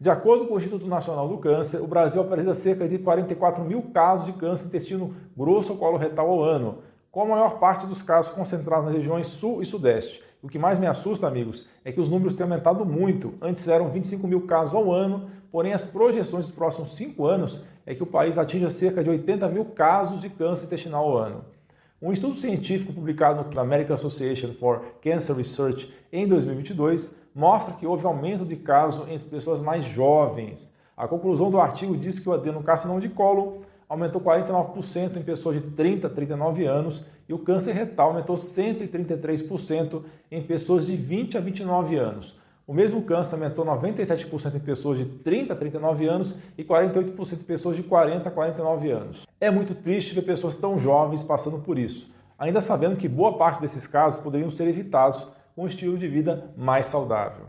De acordo com o Instituto Nacional do Câncer, o Brasil apresenta cerca de 44 mil casos de câncer intestino grosso ou colo retal ao ano, com a maior parte dos casos concentrados nas regiões sul e sudeste. O que mais me assusta, amigos, é que os números têm aumentado muito. Antes eram 25 mil casos ao ano, porém as projeções dos próximos cinco anos é que o país atinja cerca de 80 mil casos de câncer intestinal ao ano. Um estudo científico publicado na American Association for Cancer Research em 2022 mostra que houve aumento de casos entre pessoas mais jovens. A conclusão do artigo diz que o adenocarcinoma de colo aumentou 49% em pessoas de 30 a 39 anos e o câncer retal aumentou 133% em pessoas de 20 a 29 anos. O mesmo câncer aumentou 97% em pessoas de 30 a 39 anos e 48% em pessoas de 40 a 49 anos. É muito triste ver pessoas tão jovens passando por isso, ainda sabendo que boa parte desses casos poderiam ser evitados um estilo de vida mais saudável.